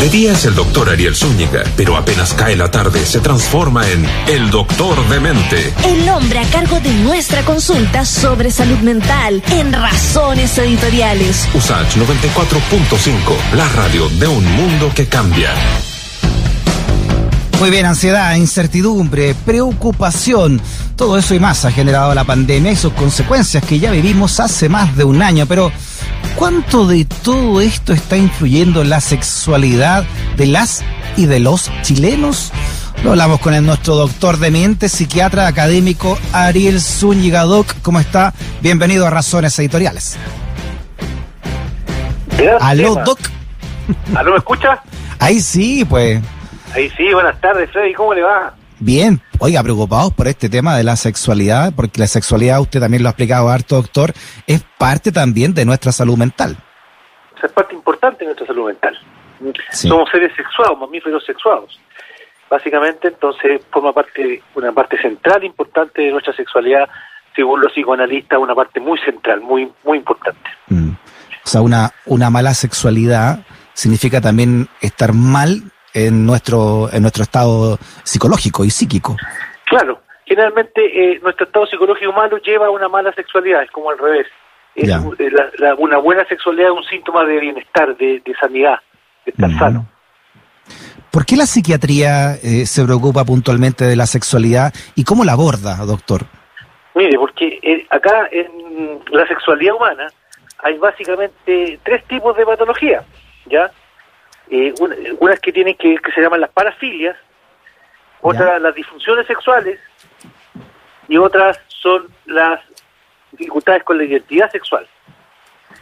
De día es el doctor Ariel Zúñiga, pero apenas cae la tarde se transforma en el doctor de mente. El hombre a cargo de nuestra consulta sobre salud mental en Razones Editoriales. USACH 94.5, la radio de un mundo que cambia. Muy bien, ansiedad, incertidumbre, preocupación, todo eso y más ha generado la pandemia y sus consecuencias que ya vivimos hace más de un año, pero ¿cuánto de todo esto está influyendo en la sexualidad de las y de los chilenos? Lo hablamos con el nuestro doctor de mente, psiquiatra académico Ariel Zúñiga Doc. ¿Cómo está? Bienvenido a Razones Editoriales. Aló, Doc. ¿Aló, me escucha? Ahí sí, pues. Ahí sí, buenas tardes, Freddy, ¿cómo le va? Bien, oiga, preocupados por este tema de la sexualidad, porque la sexualidad, usted también lo ha explicado harto, doctor, es parte también de nuestra salud mental. es parte importante de nuestra salud mental. Somos seres sexuados, mamíferos sexuados. Básicamente, entonces, forma parte, una parte central importante de nuestra sexualidad, según los psicoanalistas, una parte muy central, muy, muy importante. Mm. O sea, una, una mala sexualidad significa también estar mal en nuestro, en nuestro estado psicológico y psíquico. Claro, generalmente eh, nuestro estado psicológico malo lleva a una mala sexualidad, es como al revés. Es, eh, una buena sexualidad es un síntoma de bienestar, de, sanidad, de estar sano. ¿Por qué la psiquiatría eh, se preocupa puntualmente de la sexualidad y cómo la aborda, doctor? Mire, porque acá en la sexualidad humana hay básicamente tres tipos de patología, ¿ya? Eh, unas que tienen que, que se llaman las parafilias, otras las disfunciones sexuales y otras son las dificultades con la identidad sexual.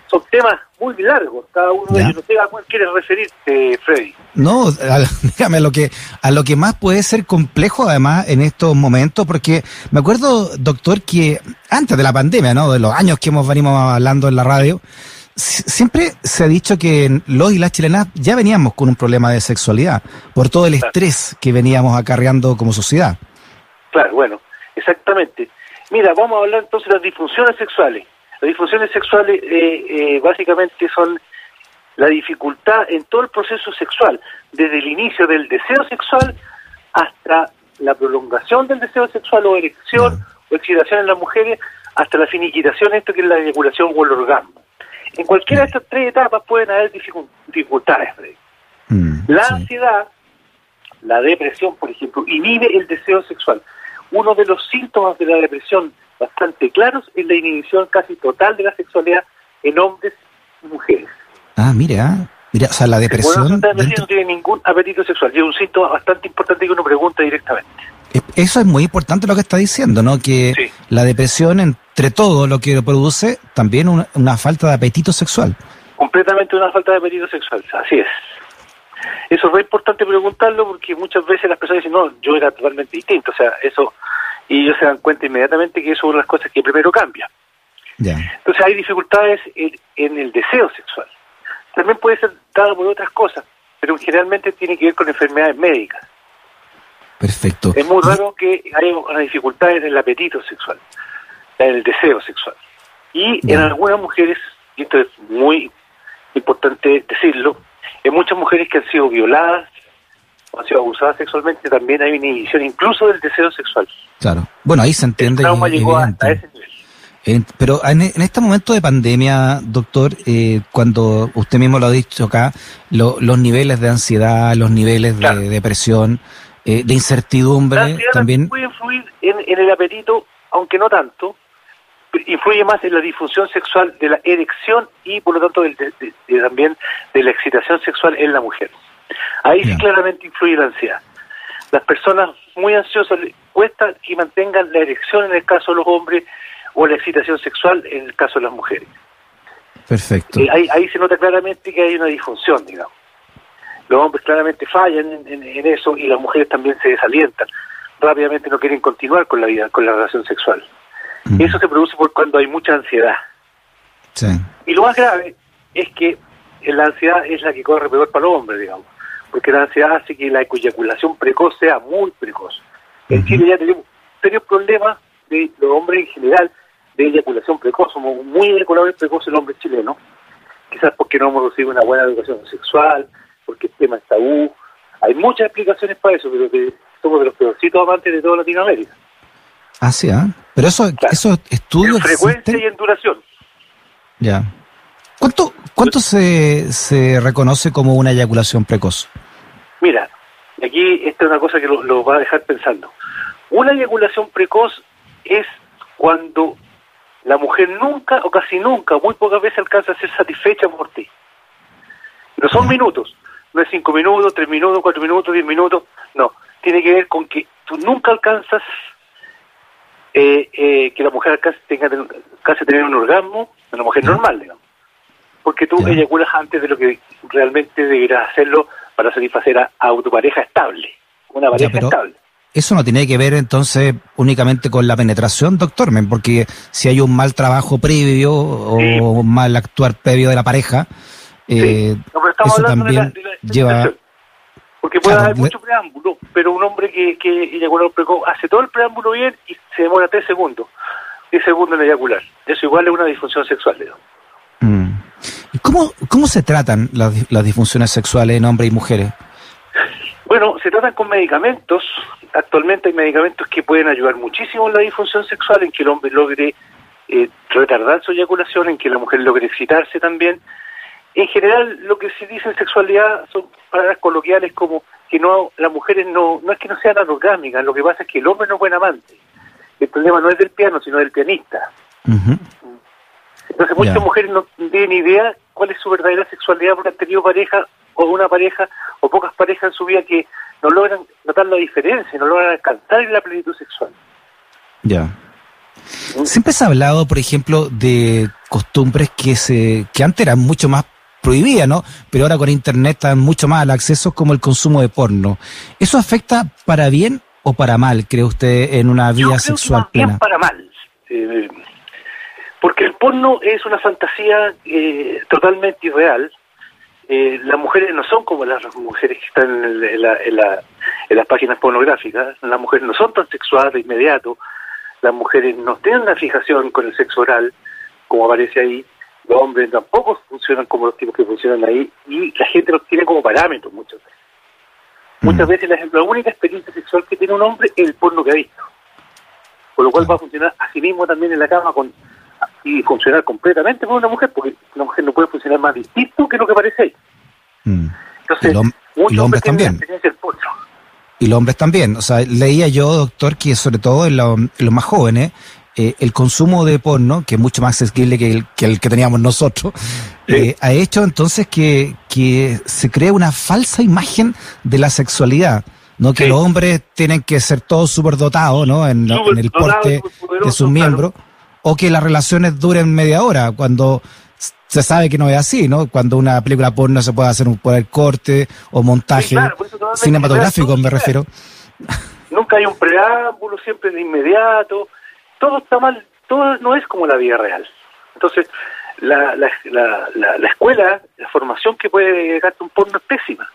Son temas muy largos, cada uno de ellos. No sé a cuál quieres referirte, Freddy. No, dígame, a lo, que, a lo que más puede ser complejo además en estos momentos, porque me acuerdo, doctor, que antes de la pandemia, ¿no? De los años que hemos venido hablando en la radio, siempre se ha dicho que los y las chilenas ya veníamos con un problema de sexualidad por todo el estrés que veníamos acarreando como sociedad. Claro, bueno, exactamente. Mira, vamos a hablar entonces de las disfunciones sexuales. Las disfunciones sexuales eh, eh, básicamente son la dificultad en todo el proceso sexual, desde el inicio del deseo sexual hasta la prolongación del deseo sexual o erección o excitación en las mujeres, hasta la finiquitación, esto que es la eyaculación o el orgasmo. En cualquiera de estas tres etapas pueden haber dificultades, mm, la ansiedad, la depresión, por ejemplo, inhibe el deseo sexual. Uno de los síntomas de la depresión bastante claros es la inhibición casi total de la sexualidad en hombres y mujeres. Ah, mira, mira, o sea, la depresión... no tiene ningún apetito sexual y es un síntoma bastante importante que uno pregunta directamente. Eso es muy importante lo que está diciendo, ¿no? Que la depresión, entre todo lo que produce, también una, falta de apetito sexual. Completamente una falta de apetito sexual, así es. Eso es muy importante preguntarlo porque muchas veces las personas dicen, no, yo era totalmente distinto, o sea, eso, y ellos se dan cuenta inmediatamente que eso es una de las cosas que primero cambia. Entonces hay dificultades en, el deseo sexual. También puede ser dado por otras cosas, pero generalmente tiene que ver con enfermedades médicas. Perfecto. Es muy raro que haya una dificultad en el apetito sexual, en el deseo sexual. Y en algunas mujeres, y esto es muy importante decirlo, en muchas mujeres que han sido violadas o han sido abusadas sexualmente, también hay una inhibición incluso del deseo sexual. Claro. Bueno, ahí se entiende. El trauma llegó a ese nivel. pero en, este momento de pandemia, doctor, eh, cuando usted mismo lo ha dicho acá, los niveles de ansiedad, los niveles de depresión, eh, de incertidumbre también. Puede influir en, el apetito, aunque no tanto, influye más en la difusión sexual de la erección y por lo tanto también de la excitación sexual en la mujer. Ahí sí claramente influye la ansiedad. Las personas muy ansiosas les cuesta que mantengan la erección en el caso de los hombres o la excitación sexual en el caso de las mujeres. Perfecto. Eh, ahí, ahí se nota claramente que hay una disfunción, digamos los hombres claramente fallan en, eso y las mujeres también se desalientan. Rápidamente no quieren continuar con la vida, con la relación sexual. Mm. Eso se produce por cuando hay mucha ansiedad. Y lo más grave es que la ansiedad es la que corre peor para los hombres, digamos, porque la ansiedad hace que la eyaculación precoz sea muy precoz. En Chile ya tenemos serios problemas de los hombres en general de eyaculación precoz. Somos muy eyaculadores precoces el hombre chileno, quizás porque no hemos recibido una buena educación sexual, porque sistema está U. Hay muchas explicaciones para eso, pero que somos de los peorcitos amantes de toda Latinoamérica. Ah, sí, ¿ah? Pero eso, Claro. esos estudios En frecuencia existen? y en duración. Ya. ¿Cuánto, cuánto se, se reconoce como una eyaculación precoz? Mira, aquí esta es una cosa que lo, lo va a dejar pensando. Una eyaculación precoz es cuando la mujer nunca o casi nunca, muy pocas veces alcanza a ser satisfecha por ti. No son minutos, no es cinco minutos, tres minutos, cuatro minutos, diez minutos, no. Tiene que ver con que tú nunca alcanzas eh, eh, que la mujer alcance, tenga, a tener un orgasmo, una mujer normal, digamos. Porque tú Ya. eyaculas antes de lo que realmente deberás hacerlo para satisfacer a, a tu pareja estable, una pareja estable. Eso no tiene que ver entonces únicamente con la penetración, doctor, porque si hay un mal trabajo previo o Sí. un mal actuar previo de la pareja, eh, Sí. No, pero estamos eso hablando de la- de la lleva... Porque puede haber mucho preámbulo, pero un hombre que, que eyacula precoz hace todo el preámbulo bien y se demora tres segundos. 10 segundos en eyacular. Eso igual es una disfunción sexual. Mm. ¿Y cómo, cómo se tratan las, las disfunciones sexuales en hombres y mujeres? Bueno, se tratan con medicamentos. Actualmente hay medicamentos que pueden ayudar muchísimo en la disfunción sexual, en que el hombre logre eh, retardar su eyaculación, en que la mujer logre excitarse también. En general, lo que se dice en sexualidad son palabras coloquiales como que no las mujeres no no es que no sean orgásmicas, lo que pasa es que el hombre no es buen amante. El problema no es del piano, sino del pianista. Entonces muchas mujeres no tienen idea cuál es su verdadera sexualidad porque han tenido pareja o una pareja o pocas parejas en su vida que no logran notar la diferencia, no logran alcanzar en la plenitud sexual. Ya. Siempre se ha hablado, por ejemplo, de costumbres que se que antes eran mucho más prohibidas, ¿no? Pero ahora con internet están mucho más al acceso como el consumo de porno. ¿Eso afecta para bien o para mal, cree usted, en una Yo vida que sexual bien para mal. Eh, porque el porno es una fantasía eh, totalmente irreal. Eh, las mujeres no son como las mujeres que están en, en la- en la- en las páginas pornográficas. Las mujeres no son tan sexuales de inmediato. Las mujeres no tienen una fijación con el sexo oral, como aparece ahí. Los hombres tampoco funcionan como los tipos que funcionan ahí. Y la gente los tiene como parámetros muchas veces. Muchas Mm. veces la, la única experiencia sexual que tiene un hombre es el porno que ha visto. Por lo cual Claro. va a funcionar así mismo también en la cama con y funcionar completamente con una mujer, porque una mujer no puede funcionar más distinto que lo que parece ahí. Mm. Entonces, Y lo- muchos los hombres la también. experiencia del porno. Y los hombres también. O sea, leía yo, doctor, que sobre todo en los más jóvenes, eh, el consumo de porno, que es mucho más accesible que el que, el que teníamos nosotros, eh, ha hecho entonces que, que se cree una falsa imagen de la sexualidad. ¿no? Que Sí. los hombres tienen que ser todos superdotados ¿no? en, la- en el porte de sus claro. miembros, o que las relaciones duren media hora, cuando se sabe que no es así, ¿no? Cuando una película porno se puede hacer un por el corte o montaje Sí, claro, totalmente cinematográfico, me refiero. Nunca hay un preámbulo, siempre de inmediato. Todo está mal, todo no es como la vida real. Entonces, la, la, la, la, la escuela, la formación que puede darte un porno es pésima.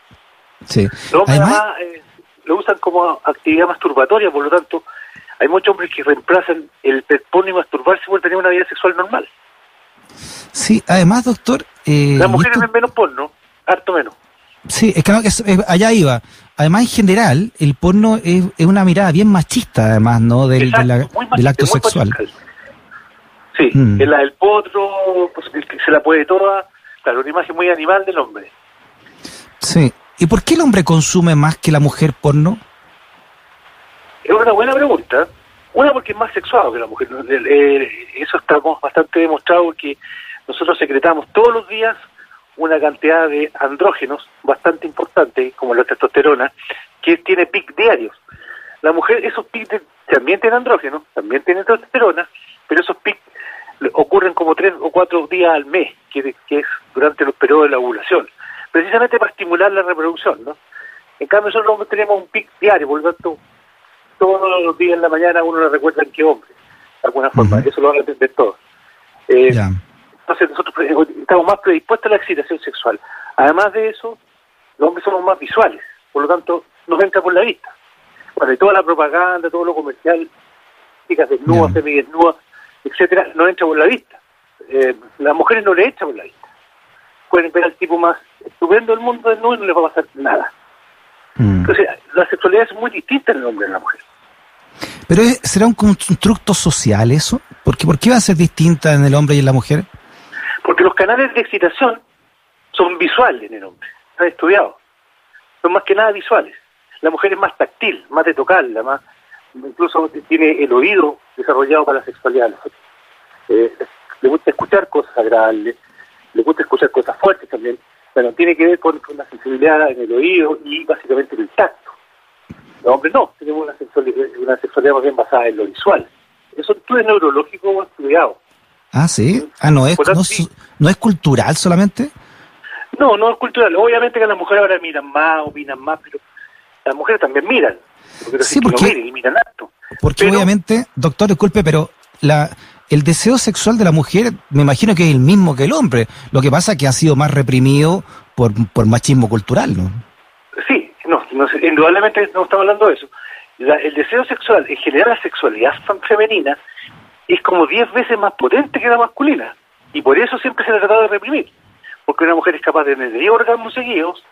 Sí. Los hombres Además, además eh, lo usan como actividad masturbatoria, por lo tanto, hay muchos hombres que reemplazan el porno y masturbarse por tener una vida sexual normal. sí, además, doctor, eh, Las mujeres esto- ven menos porno, harto menos. Sí, es que, no, es- es- allá iba. Además, en general, el porno es, es una mirada bien machista, además, ¿no? Del, de la- del acto sexual. Sí, Mm. es la del potro, pues, el que se la puede toda, claro, una imagen muy animal del hombre. Sí. ¿Y por qué el hombre consume más que la mujer porno? Es una buena pregunta. Una porque es más sexuado que la mujer. eso estamos bastante demostrado que nosotros secretamos todos los días una cantidad de andrógenos bastante importante, como la testosterona, que tiene pic diarios. La mujer, esos pics de- también tienen andrógenos, también tienen testosterona, pero esos pics ocurren como tres o cuatro días al mes, que, que es durante los periodos de la ovulación, precisamente para estimular la reproducción, ¿no? En cambio, nosotros tenemos un pic diario, por lo tanto, todos los días en la mañana uno le recuerda en qué hombre, de alguna forma, eso lo van a entender todos. Eh. Entonces nosotros estamos más predispuestos a la excitación sexual. Además de eso, los hombres somos más visuales, por lo tanto nos entra por la vista. Bueno, y toda la propaganda, todo lo comercial, chicas desnudas, semidesnudas, etcétera, nos entra por la vista. Eh, las mujeres no le entra por la vista. pueden ver al tipo más estupendo del mundo desnudo y no les va a pasar nada. Mm. Entonces, la sexualidad es muy distinta en el hombre y en la mujer. Pero será un constructo social eso? Porque ¿por qué va a ser distinta en el hombre y en la mujer? Porque los canales de excitación son visuales en el hombre, está estudiado. Son más que nada visuales. La mujer es más táctil, más de tocarla, más incluso tiene el oído desarrollado para la sexualidad. Eh, le gusta escuchar cosas agradables, le gusta escuchar cosas fuertes también. Bueno, tiene que ver con, con la sensibilidad en el oído y básicamente en el tacto. Los hombres no, tenemos una sexualidad, una sexualidad más bien basada en lo visual. Eso es neurológico estudiado. Ah, sí. Ah, no es, tanto, no, sí. es- no es cultural solamente. No, no es cultural. Obviamente que las mujeres ahora miran más, opinan más, pero las mujeres también miran. Sí, porque- miren y miran harto. Porque Pero- obviamente, doctor, disculpe, pero la, el deseo sexual de la mujer me imagino que es el mismo que el hombre. Lo que pasa es que ha sido más reprimido por, por machismo cultural, ¿no? Sí, no, no indudablemente no estamos hablando de eso. La- el deseo sexual, en general la sexualidad fem- femenina, es como 10 veces más potente que la masculina. Y por eso siempre se le ha tratado de reprimir. Porque una mujer es capaz de tener 10 orgasmos seguidos,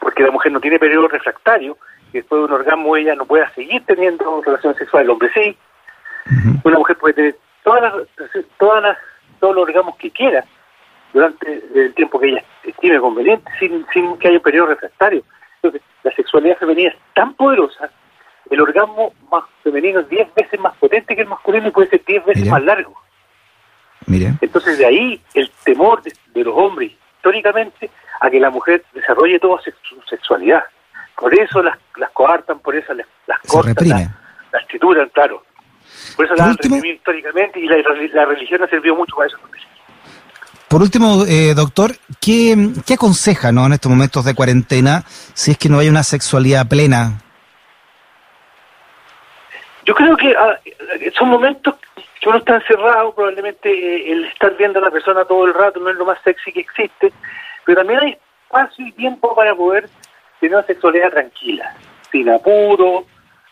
porque la mujer no tiene periodo refractario, y después de un orgasmo ella no pueda seguir teniendo relaciones sexuales, el hombre sí. Una mujer puede tener todas las, todas las, todos los orgasmos que quiera durante el tiempo que ella estime conveniente, sin, sin que haya un periodo refractario. Entonces, la sexualidad femenina es tan poderosa, el orgasmo más femenino es 10 veces más potente que el masculino y puede ser 10 veces más largo. Mire. Entonces, de ahí el temor de, de los hombres históricamente a que la mujer desarrolle toda su sexualidad. Por eso las, las coartan, por eso las, las Se cortan, las, las trituran, claro. Por eso Por las han último- reprimido históricamente y la, la religión ha servido mucho para eso. Por último, eh, doctor, ¿qué, qué aconseja ¿no? en estos momentos de cuarentena si es que no hay una sexualidad plena? Yo creo que ah, son momentos que uno está encerrado, probablemente eh, el estar viendo a la persona todo el rato no es lo más sexy que existe, pero también hay espacio y tiempo para poder tener una sexualidad tranquila, sin apuro,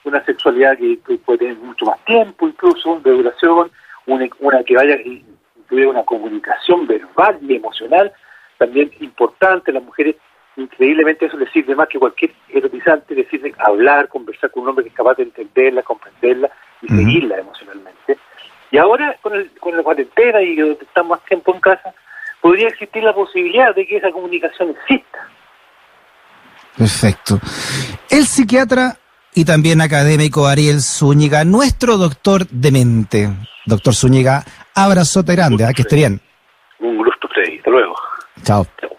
una sexualidad que, puede tener mucho más tiempo, incluso de duración, una, una que vaya y incluir una comunicación verbal y emocional, también importante, las mujeres increíblemente eso les sirve más que cualquier erotizante, les sirve hablar, conversar con un hombre que es capaz de entenderla, comprenderla y seguirla emocionalmente. Y ahora, con, el, con la cuarentena y que estamos más tiempo en casa, podría existir la posibilidad de que esa comunicación exista. Perfecto. El psiquiatra y también académico Ariel Zúñiga, nuestro doctor de mente. Doctor Zúñiga, abrazote grande, ¿ah? que esté bien. Un gusto, Freddy. Hasta luego. Chao. Chao.